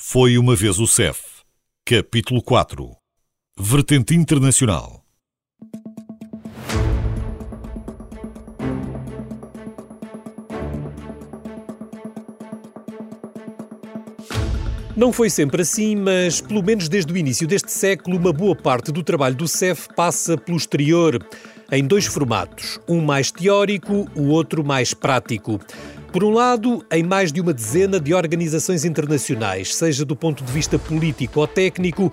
Foi uma vez o CEF. Capítulo 4 Vertente Internacional Não foi sempre assim, mas pelo menos desde o início deste século, uma boa parte do trabalho do CEF passa pelo exterior, em dois formatos, um mais teórico, o outro mais prático. Por um lado, em mais de uma dezena de organizações internacionais, seja do ponto de vista político ou técnico,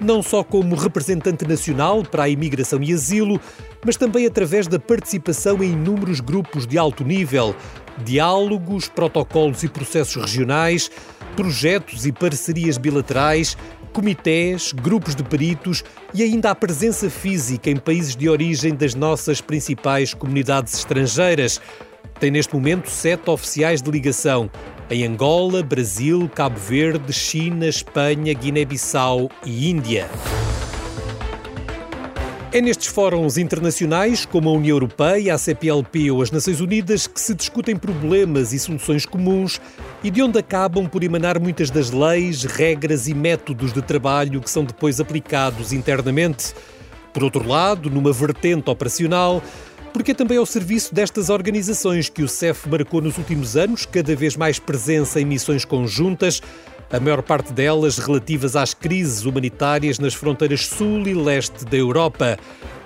não só como representante nacional para a imigração e asilo, mas também através da participação em inúmeros grupos de alto nível, diálogos, protocolos e processos regionais, projetos e parcerias bilaterais, comitês, grupos de peritos e ainda a presença física em países de origem das nossas principais comunidades estrangeiras tem neste momento sete oficiais de ligação em Angola, Brasil, Cabo Verde, China, Espanha, Guiné-Bissau e Índia. É nestes fóruns internacionais, como a União Europeia, a CPLP ou as Nações Unidas, que se discutem problemas e soluções comuns e de onde acabam por emanar muitas das leis, regras e métodos de trabalho que são depois aplicados internamente. Por outro lado, numa vertente operacional, porque é também ao serviço destas organizações que o CEF marcou nos últimos anos cada vez mais presença em missões conjuntas, a maior parte delas relativas às crises humanitárias nas fronteiras sul e leste da Europa.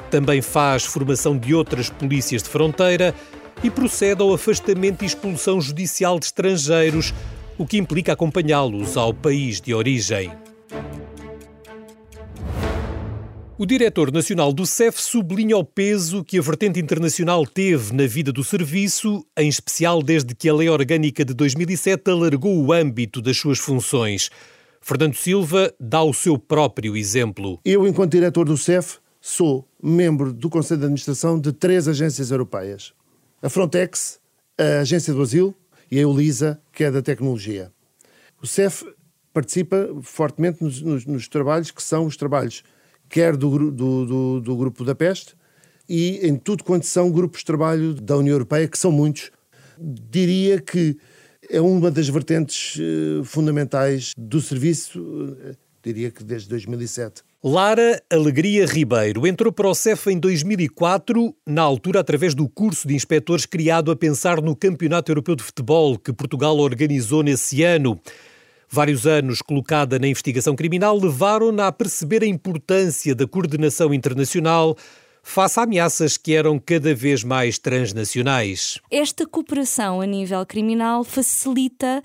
Também faz formação de outras polícias de fronteira e procede ao afastamento e expulsão judicial de estrangeiros, o que implica acompanhá-los ao país de origem. O diretor nacional do CEF sublinha o peso que a vertente internacional teve na vida do serviço, em especial desde que a Lei Orgânica de 2007 alargou o âmbito das suas funções. Fernando Silva dá o seu próprio exemplo. Eu, enquanto diretor do CEF, sou membro do Conselho de Administração de três agências europeias: a Frontex, a Agência do Asilo e a EULISA, que é da tecnologia. O CEF participa fortemente nos, nos, nos trabalhos que são os trabalhos quer do, do, do, do Grupo da Peste, e em tudo quanto são grupos de trabalho da União Europeia, que são muitos. Diria que é uma das vertentes uh, fundamentais do serviço, uh, diria que desde 2007. Lara Alegria Ribeiro entrou para o CEF em 2004, na altura através do curso de inspectores criado a pensar no Campeonato Europeu de Futebol que Portugal organizou nesse ano vários anos colocada na investigação criminal levaram-na a perceber a importância da coordenação internacional face a ameaças que eram cada vez mais transnacionais. Esta cooperação a nível criminal facilita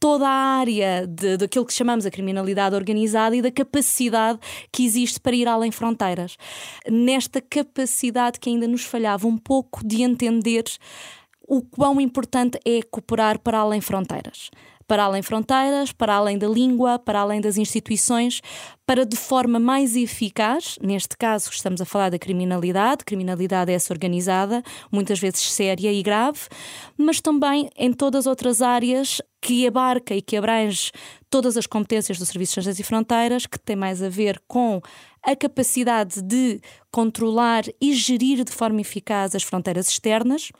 toda a área daquilo que chamamos a criminalidade organizada e da capacidade que existe para ir além fronteiras. Nesta capacidade que ainda nos falhava um pouco de entender o quão importante é cooperar para além fronteiras para além fronteiras, para além da língua, para além das instituições, para de forma mais eficaz, neste caso estamos a falar da criminalidade, criminalidade é essa organizada, muitas vezes séria e grave, mas também em todas as outras áreas que abarca e que abrange todas as competências do Serviço de Estrangeiros e Fronteiras, que tem mais a ver com a capacidade de controlar e gerir de forma eficaz as fronteiras externas,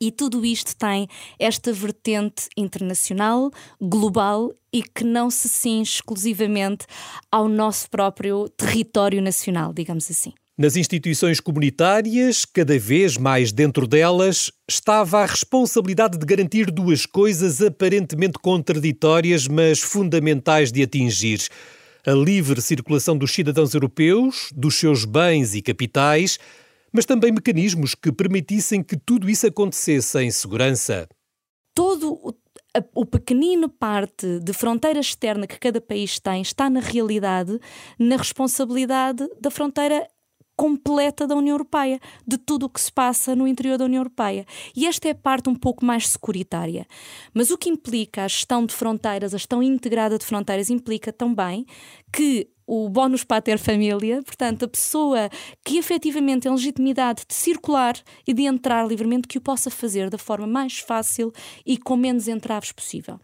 e tudo isto tem esta vertente internacional, global e que não se cinge exclusivamente ao nosso próprio território nacional, digamos assim. Nas instituições comunitárias, cada vez mais dentro delas, estava a responsabilidade de garantir duas coisas aparentemente contraditórias, mas fundamentais de atingir: a livre circulação dos cidadãos europeus, dos seus bens e capitais mas também mecanismos que permitissem que tudo isso acontecesse em segurança. Todo o, o pequenino parte de fronteira externa que cada país tem está, na realidade, na responsabilidade da fronteira completa da União Europeia, de tudo o que se passa no interior da União Europeia. E esta é a parte um pouco mais securitária. Mas o que implica a gestão de fronteiras, a gestão integrada de fronteiras, implica também que o bónus pater família, portanto, a pessoa que efetivamente tem legitimidade de circular e de entrar livremente, que o possa fazer da forma mais fácil e com menos entraves possível.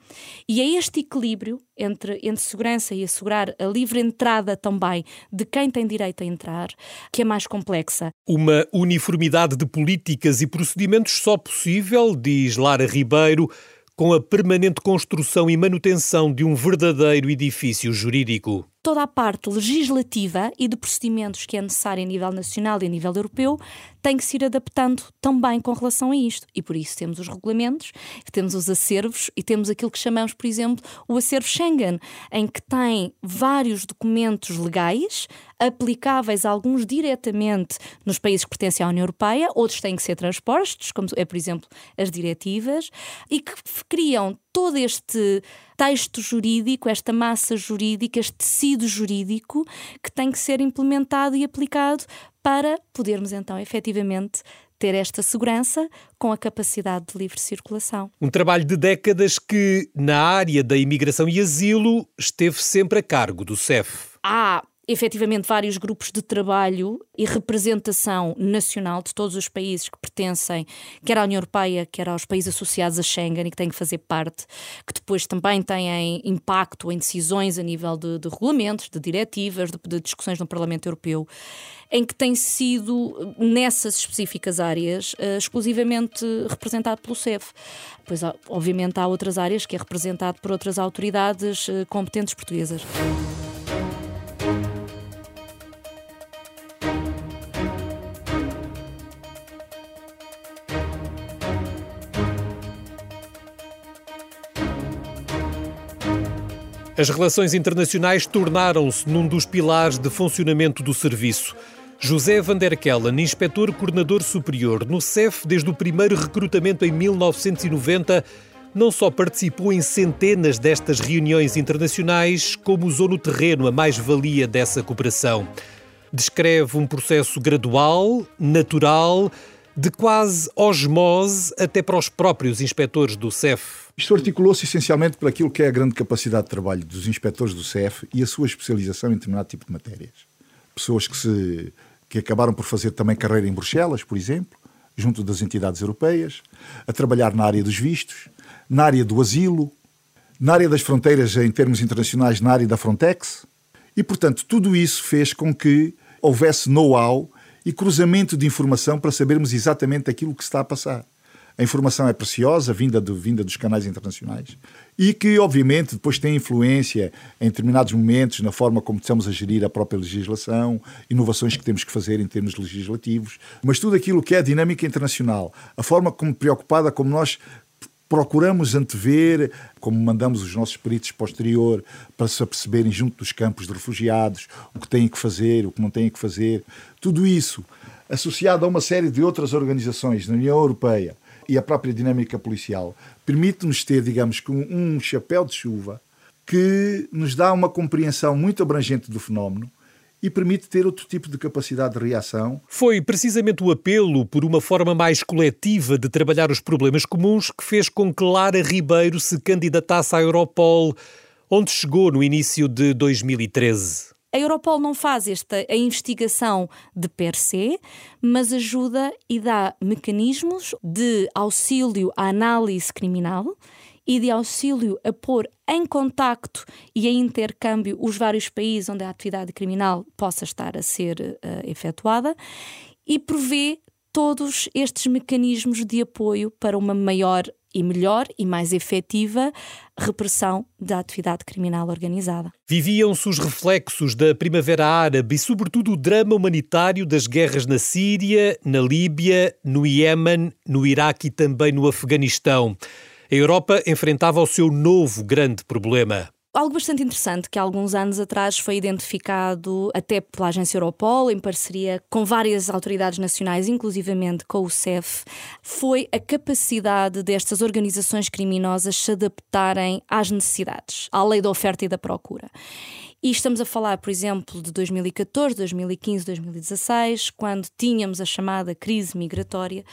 E é este equilíbrio entre, entre segurança e assegurar a livre entrada também de quem tem direito a entrar, que é mais complexa. Uma uniformidade de políticas e procedimentos só possível, diz Lara Ribeiro, com a permanente construção e manutenção de um verdadeiro edifício jurídico toda a parte legislativa e de procedimentos que é necessária a nível nacional e a nível europeu tem que se ir adaptando também com relação a isto. E por isso temos os regulamentos, temos os acervos e temos aquilo que chamamos, por exemplo, o acervo Schengen, em que tem vários documentos legais aplicáveis, alguns diretamente nos países que pertencem à União Europeia, outros têm que ser transpostos, como é, por exemplo, as diretivas, e que criam todo este texto jurídico, esta massa jurídica, este tecido jurídico que tem que ser implementado e aplicado para podermos então efetivamente ter esta segurança com a capacidade de livre circulação. Um trabalho de décadas que, na área da imigração e asilo, esteve sempre a cargo do CEF. Há efetivamente vários grupos de trabalho e representação nacional de todos os países que pertencem, quer à União Europeia, quer aos países associados a Schengen e que têm que fazer parte, que depois também têm impacto em decisões a nível de, de regulamentos, de diretivas, de, de, discussões no Parlamento Europeu, em que tem sido, nessas específicas áreas, uh, exclusivamente representado pelo CEF. Pois, obviamente, há outras áreas que é representado por outras autoridades uh, competentes portuguesas. As relações internacionais tornaram-se num dos pilares de funcionamento do serviço. José Van der Kellen, inspetor coordenador superior no CEF desde o primeiro recrutamento em 1990, não só participou em centenas destas reuniões internacionais, como usou no terreno a mais-valia dessa cooperação. Descreve um processo gradual, natural, de quase osmose até para os próprios inspectores do CEF. Isto articulou-se essencialmente por aquilo que é a grande capacidade de trabalho dos inspectores do CEF e a sua especialização em determinado tipo de matérias. Pessoas que, se, que acabaram por fazer também carreira em Bruxelas, por exemplo, junto das entidades europeias, a trabalhar na área dos vistos, na área do asilo, na área das fronteiras em termos internacionais, na área da Frontex. E, portanto, tudo isso fez com que houvesse know-how e cruzamento de informação para sabermos exatamente aquilo que se está a passar a informação é preciosa, vinda, vinda dos canais internacionais, e que, obviamente, depois tem influência em determinados momentos na forma como estamos a gerir a própria legislação, inovações que temos que fazer em termos legislativos, mas tudo aquilo que é a dinâmica internacional, a forma como preocupada como nós procuramos antever, como mandamos os nossos peritos posterior para se aperceberem junto dos campos de refugiados o que têm que fazer, o que não têm que fazer. Tudo isso, associado a uma série de outras organizações na União Europeia, e a própria dinâmica policial permite-nos ter, digamos, um chapéu de chuva que nos dá uma compreensão muito abrangente do fenómeno e permite ter outro tipo de capacidade de reação. Foi precisamente o apelo por uma forma mais coletiva de trabalhar os problemas comuns que fez com que Lara Ribeiro se candidatasse à Europol, onde chegou no início de 2013. A Europol não faz esta a investigação de per se, mas ajuda e dá mecanismos de auxílio à análise criminal e de auxílio a pôr em contacto e em intercâmbio os vários países onde a atividade criminal possa estar a ser uh, efetuada e provê todos estes mecanismos de apoio para uma maior e melhor e mais efetiva repressão da atividade criminal organizada. Viviam-se os reflexos da Primavera Árabe e, sobretudo, o drama humanitário das guerras na Síria, na Líbia, no Iémen, no Iraque e também no Afeganistão. A Europa enfrentava o seu novo grande problema, Algo bastante interessante que há alguns anos atrás foi identificado até pela agência Europol, em parceria com várias autoridades nacionais, inclusivamente com o CEF, foi a capacidade destas organizações criminosas se adaptarem às necessidades, à lei da oferta e da procura. E estamos a falar, por exemplo, de 2014, 2015, 2016, quando tínhamos a chamada crise migratória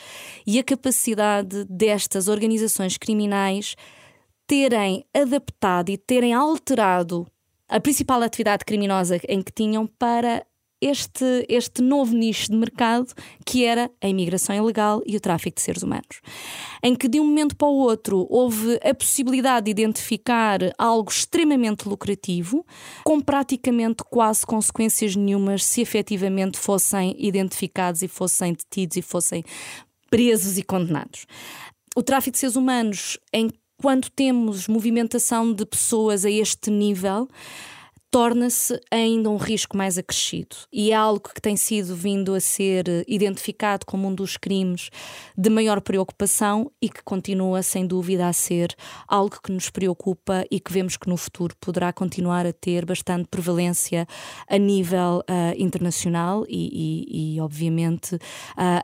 e a capacidade destas organizações criminais terem adaptado e terem alterado a principal atividade criminosa em que tinham para este, este novo nicho de mercado que era a imigração ilegal e o tráfico de seres humanos. Em que de um momento para o outro houve a possibilidade de identificar algo extremamente lucrativo, com praticamente quase consequências nenhumas se efetivamente fossem identificados e fossem detidos e fossem presos e condenados. O tráfico de seres humanos em quando temos movimentação de pessoas a este nível, torna-se ainda um risco mais acrescido. E é algo que tem sido vindo a ser identificado como um dos crimes de maior preocupação e que continua, sem dúvida, a ser algo que nos preocupa e que vemos que no futuro poderá continuar a ter bastante prevalência a nível uh, internacional e, e, e obviamente, uh,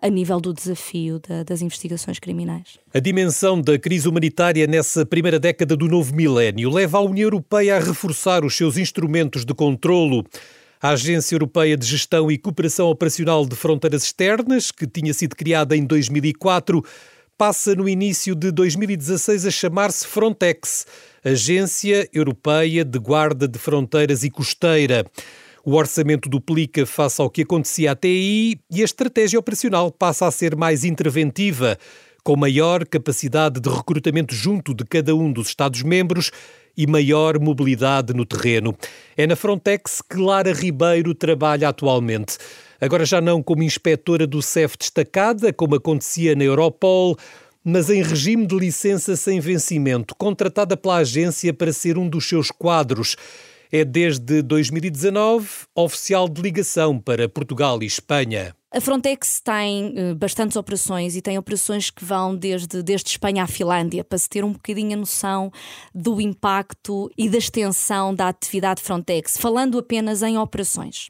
a nível do desafio da, das investigações criminais. A dimensão da crise humanitária nessa primeira década do novo milénio leva a União Europeia a reforçar os seus instrumentos de controlo. A Agência Europeia de Gestão e Cooperação Operacional de Fronteiras Externas, que tinha sido criada em 2004, passa no início de 2016 a chamar-se Frontex, Agência Europeia de Guarda de Fronteiras e Costeira. O orçamento duplica face ao que acontecia até aí e a estratégia operacional passa a ser mais interventiva com maior capacidade de recrutamento junto de cada um dos Estados-membros e maior mobilidade no terreno. É na Frontex que Lara Ribeiro trabalha atualmente. Agora já não como inspetora do CEF destacada, como acontecia na Europol, mas em regime de licença sem vencimento, contratada pela agência para ser um dos seus quadros. É desde 2019 oficial de ligação para Portugal e Espanha. A Frontex tem uh, bastantes operações e tem operações que vão desde, desde Espanha à Finlândia, para se ter um bocadinho a noção do impacto e da extensão da atividade Frontex, falando apenas em operações.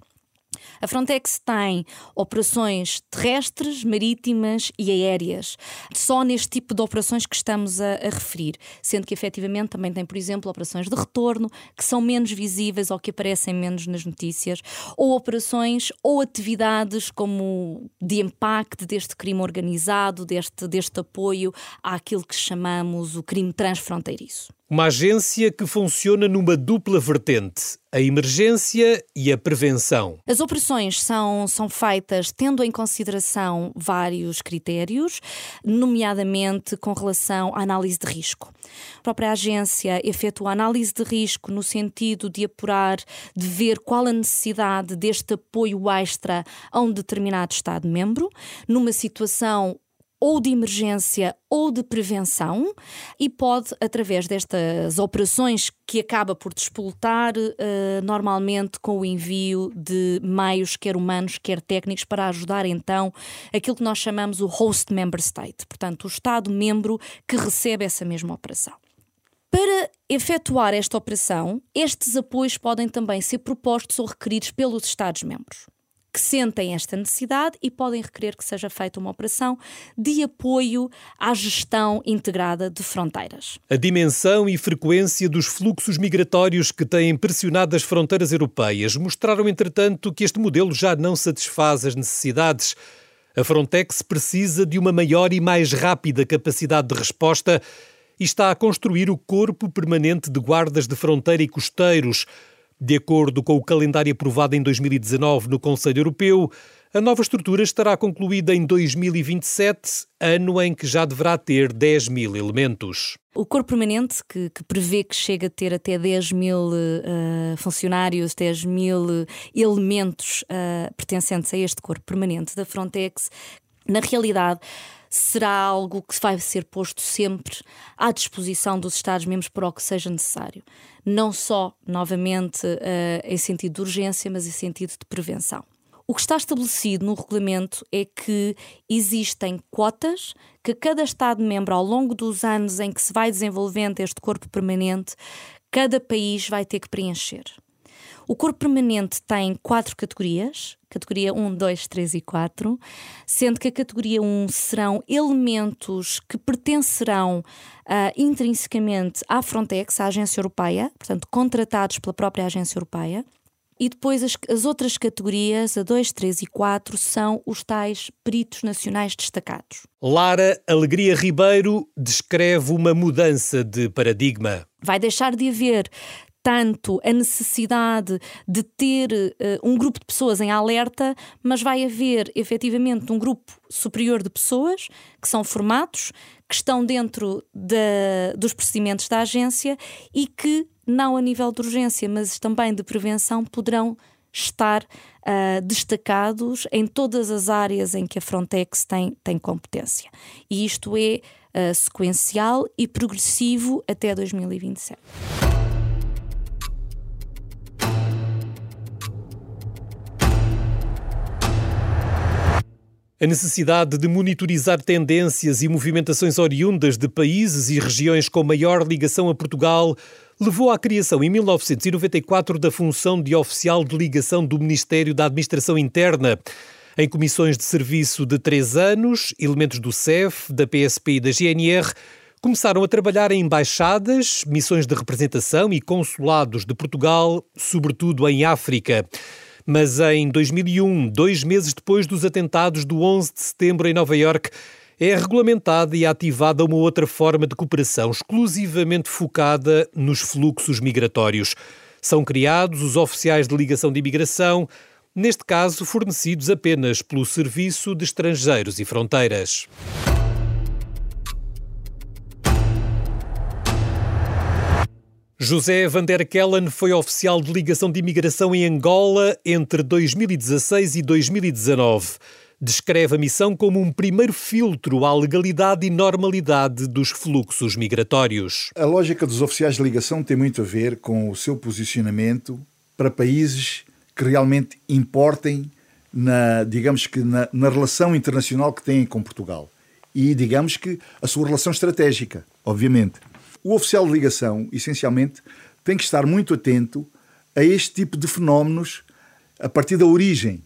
A Frontex tem operações terrestres, marítimas e aéreas, só neste tipo de operações que estamos a, a, referir, sendo que efetivamente também tem, por exemplo, operações de retorno que são menos visíveis ou que aparecem menos nas notícias, ou operações ou atividades como de impacto deste crime organizado, deste, deste apoio àquilo que chamamos o crime transfronteiriço. Uma agência que funciona numa dupla vertente, a emergência e a prevenção. As operações são, são feitas tendo em consideração vários critérios, nomeadamente com relação à análise de risco. A própria agência efetua análise de risco no sentido de apurar, de ver qual a necessidade deste apoio extra a um determinado Estado-membro, numa situação ou de emergência ou de prevenção e pode, através destas operações que acaba por despoltar, uh, normalmente com o envio de meios, quer humanos, quer técnicos, para ajudar então aquilo que nós chamamos o host member state, portanto, o Estado-membro que recebe essa mesma operação. Para efetuar esta operação, estes apoios podem também ser propostos ou requeridos pelos Estados-membros que sentem esta necessidade e podem requerer que seja feita uma operação de apoio à gestão integrada de fronteiras. A dimensão e frequência dos fluxos migratórios que têm pressionado as fronteiras europeias mostraram, entretanto, que este modelo já não satisfaz as necessidades. A Frontex precisa de uma maior e mais rápida capacidade de resposta e está a construir o Corpo Permanente de Guardas de Fronteira e Costeiros de acordo com o calendário aprovado em 2019 no Conselho Europeu, a nova estrutura estará concluída em 2027, ano em que já deverá ter 10 mil elementos. O corpo permanente, que, que prevê que chega a ter até 10 mil uh, funcionários, 10 mil elementos uh, pertencentes a este corpo permanente da Frontex, na realidade será algo que vai ser posto sempre à disposição dos Estados-membros para o que seja necessário. Não só, novamente, uh, em sentido de urgência, mas em sentido de prevenção. O que está estabelecido no regulamento é que existem cotas que cada Estado-membro, ao longo dos anos em que se vai desenvolvendo este corpo permanente, cada país vai ter que preencher. O corpo permanente tem quatro categorias, categoria 1, 2, 3 e 4, sendo que a categoria 1 serão elementos que pertencerão uh, intrinsecamente à Frontex, à agência europeia, portanto, contratados pela própria agência europeia. E depois as, as, outras categorias, a 2, 3 e 4, são os tais peritos nacionais destacados. Lara Alegria Ribeiro descreve uma mudança de paradigma. Vai deixar de haver tanto a necessidade de ter uh, um grupo de pessoas em alerta, mas vai haver efetivamente um grupo superior de pessoas que são formados, que estão dentro de, dos procedimentos da agência e que, não a nível de urgência, mas também de prevenção, poderão estar uh, destacados em todas as áreas em que a Frontex tem, tem competência. E isto é uh, sequencial e progressivo até 2027. A necessidade de monitorizar tendências e movimentações oriundas de países e regiões com maior ligação a Portugal levou à criação em 1994 da função de oficial de ligação do Ministério da Administração Interna. Em comissões de serviço de três anos, elementos do CEF, da PSP e da GNR começaram a trabalhar em embaixadas, missões de representação e consulados de Portugal, sobretudo em África. Mas em 2001, dois meses depois dos atentados do 11 de setembro em Nova Iorque, é regulamentada e ativada uma outra forma de cooperação exclusivamente focada nos fluxos migratórios. São criados os oficiais de ligação de imigração, neste caso fornecidos apenas pelo Serviço de Estrangeiros e Fronteiras. José Van der Kellen foi oficial de ligação de imigração em Angola entre 2016 e 2019. Descreve a missão como um primeiro filtro à legalidade e normalidade dos fluxos migratórios. A lógica dos oficiais de ligação tem muito a ver com o seu posicionamento para países que realmente importem na, digamos que na, na relação internacional que têm com Portugal e digamos que a sua relação estratégica, obviamente. O oficial de ligação, essencialmente, tem que estar muito atento a este tipo de fenómenos a partir da origem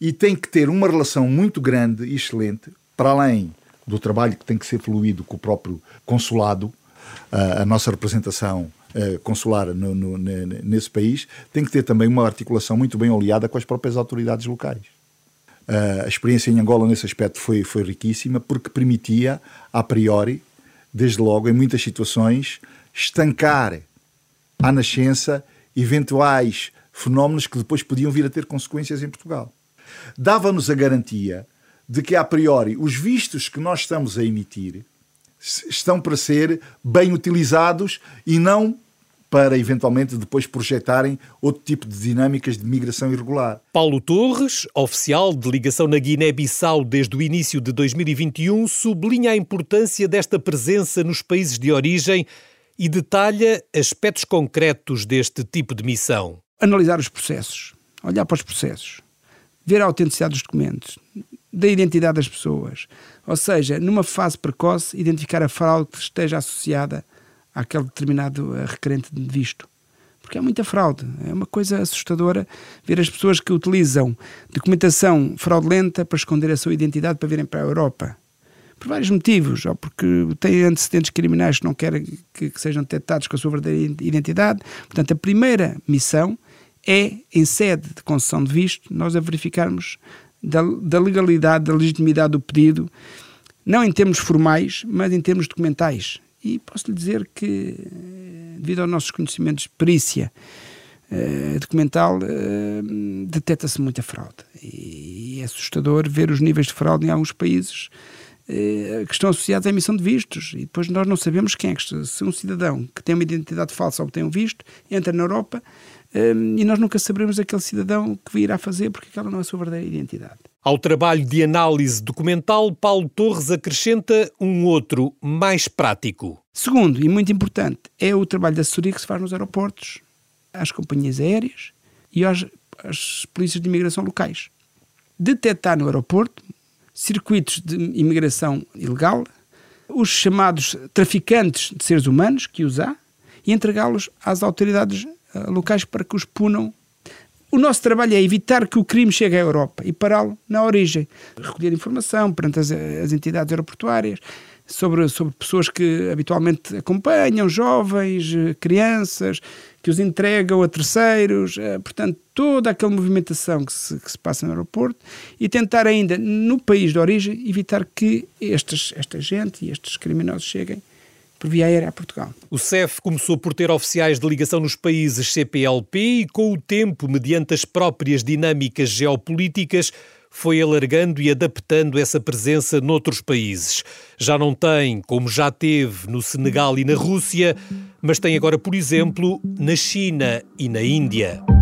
e tem que ter uma relação muito grande e excelente, para além do trabalho que tem que ser fluído com o próprio consulado, a nossa representação consular no, no, nesse país, tem que ter também uma articulação muito bem oleada com as próprias autoridades locais. A experiência em Angola nesse aspecto foi, foi riquíssima porque permitia, a priori, desde logo, em muitas situações, estancar à nascença eventuais fenómenos que depois podiam vir a ter consequências em Portugal. Dava-nos a garantia de que, a priori, os vistos que nós estamos a emitir estão para ser bem utilizados e não para eventualmente depois projetarem outro tipo de dinâmicas de migração irregular. Paulo Torres, oficial de ligação na Guiné-Bissau desde o início de 2021, sublinha a importância desta presença nos países de origem e detalha aspectos concretos deste tipo de missão. Analisar os processos, olhar para os processos, ver a autenticidade dos documentos, da identidade das pessoas. Ou seja, numa fase precoce, identificar a fraude que esteja associada àquele determinado eh, requerente de visto. Porque há muita fraude. É uma coisa assustadora ver as pessoas que utilizam documentação fraudulenta para esconder a sua identidade para virem para a Europa. Por vários motivos, ou porque têm antecedentes criminais que não querem que, que sejam detectados com a sua verdadeira identidade. Portanto, a primeira missão é, em sede de concessão de visto, nós a verificarmos da, da legalidade, da legitimidade do pedido, não em termos formais, mas em termos documentais. E posso lhe dizer que, devido aos nossos conhecimentos de perícia uh, documental, uh, detecta-se muita fraude. E é assustador ver os níveis de fraude em alguns países que estão associados à emissão de vistos. E depois nós não sabemos quem é que. Se um cidadão que tem uma identidade falsa ou tem um visto entra na Europa e nós nunca saberemos aquele cidadão que virá fazer porque aquela não é a sua verdadeira identidade. Ao trabalho de análise documental, Paulo Torres acrescenta um outro mais prático. Segundo, e muito importante, é o trabalho de assessoria que se faz nos aeroportos, às companhias aéreas e às, às polícias de imigração locais. Detectar no aeroporto circuitos de imigração ilegal, os chamados traficantes de seres humanos que os há e entregá-los às autoridades eh, locais para que os punam. O nosso trabalho é evitar que o crime chegue à Europa e pará-lo na origem. Recolher informação perante as, as entidades aeroportuárias sobre, sobre pessoas que habitualmente acompanham, jovens, eh, crianças, que os entregam a terceiros, eh, portanto, toda aquela movimentação que se, que se passa no aeroporto e tentar ainda, no país de origem, evitar que estes, esta gente e estes criminosos cheguem por via aérea a Portugal. O CEF começou por ter oficiais de ligação nos países CPLP e, com o tempo, mediante as próprias dinâmicas geopolíticas, foi alargando e adaptando essa presença noutros países. Já não tem, como já teve no Senegal e na Rússia, mas tem agora, por exemplo, na China e na Índia.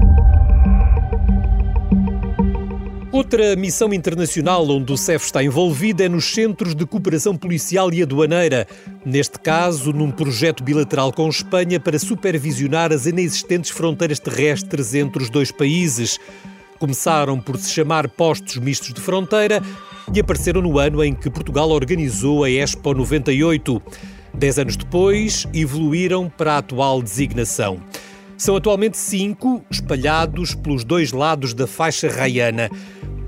Outra missão internacional onde o CEF está envolvido é nos Centros de Cooperação Policial e Aduaneira, neste caso num projeto bilateral com Espanha para supervisionar as inexistentes fronteiras terrestres entre os dois países. Começaram por se chamar Postos Mistos de Fronteira e apareceram no ano em que Portugal organizou a Expo 98. Dez anos depois, evoluíram para a atual designação. São atualmente cinco, espalhados pelos dois lados da faixa raiana.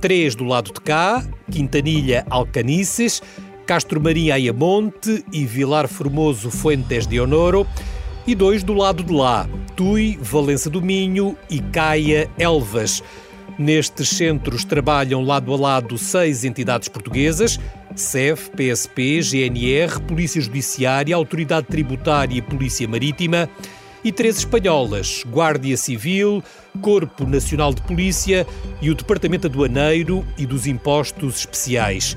Três do lado de cá, Quintanilha Alcanices, Castro Maria Ayamonte e Vilar Formoso Fuentes de Honoro. E dois do lado de lá, Tui, Valença do Minho e Caia Elvas. Nestes centros trabalham lado a lado seis entidades portuguesas: SEF, PSP, GNR, Polícia Judiciária, Autoridade Tributária e Polícia Marítima e três espanholas, Guardia Civil, Corpo Nacional de Polícia e o Departamento Aduaneiro e dos Impostos Especiais.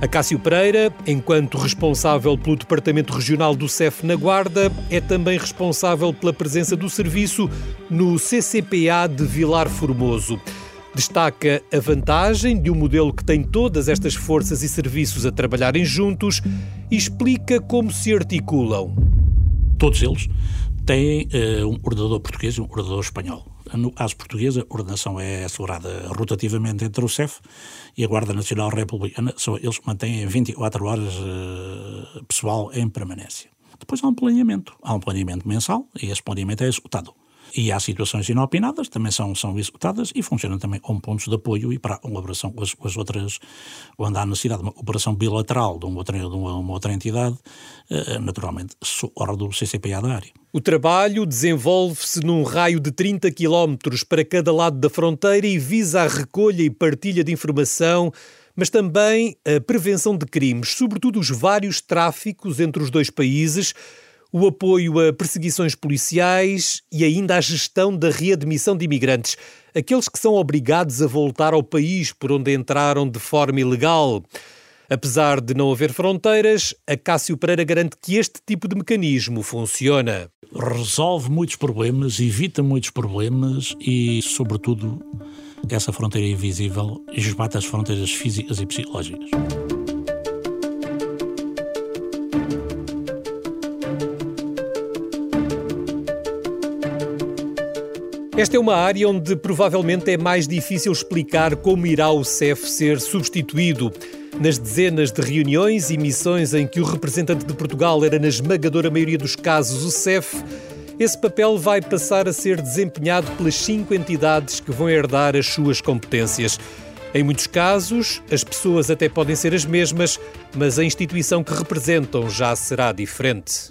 Acácio Pereira, enquanto responsável pelo Departamento Regional do CEF na Guarda, é também responsável pela presença do serviço no CCPA de Vilar Formoso. Destaca a vantagem de um modelo que tem todas estas forças e serviços a trabalharem juntos e explica como se articulam. Todos eles tem uh, um ordenador português e um ordenador espanhol. No caso português, a ordenação é assegurada rotativamente entre o CEF e a Guarda Nacional Republicana. Eles mantêm 24 horas uh, pessoal em permanência. Depois há um planeamento. Há um planeamento mensal e esse planeamento é executado. E há situações inopinadas, também são, são executadas e funcionam também como pontos de apoio e para uma operação com as, com as outras, quando há necessidade de uma operação bilateral de uma outra, de uma, uma outra entidade, uh, naturalmente, hora do CCPA da área. O trabalho desenvolve-se num raio de 30 km para cada lado da fronteira e visa a recolha e partilha de informação mas também a prevenção de crimes, sobretudo os vários tráficos entre os dois países, o apoio a perseguições policiais e ainda a gestão da readmissão de imigrantes, aqueles que são obrigados a voltar ao país por onde entraram de forma ilegal. Apesar de não haver fronteiras, a Cássio Pereira garante que este tipo de mecanismo funciona. Resolve muitos problemas, evita muitos problemas e, sobretudo, essa fronteira invisível esbate as fronteiras físicas e psicológicas. Esta é uma área onde provavelmente é mais difícil explicar como irá o CEF ser substituído. Nas dezenas de reuniões e missões em que o representante de Portugal era, na esmagadora maioria dos casos, o CEF, esse papel vai passar a ser desempenhado pelas cinco entidades que vão herdar as suas competências. Em muitos casos, as pessoas até podem ser as mesmas, mas a instituição que representam já será diferente.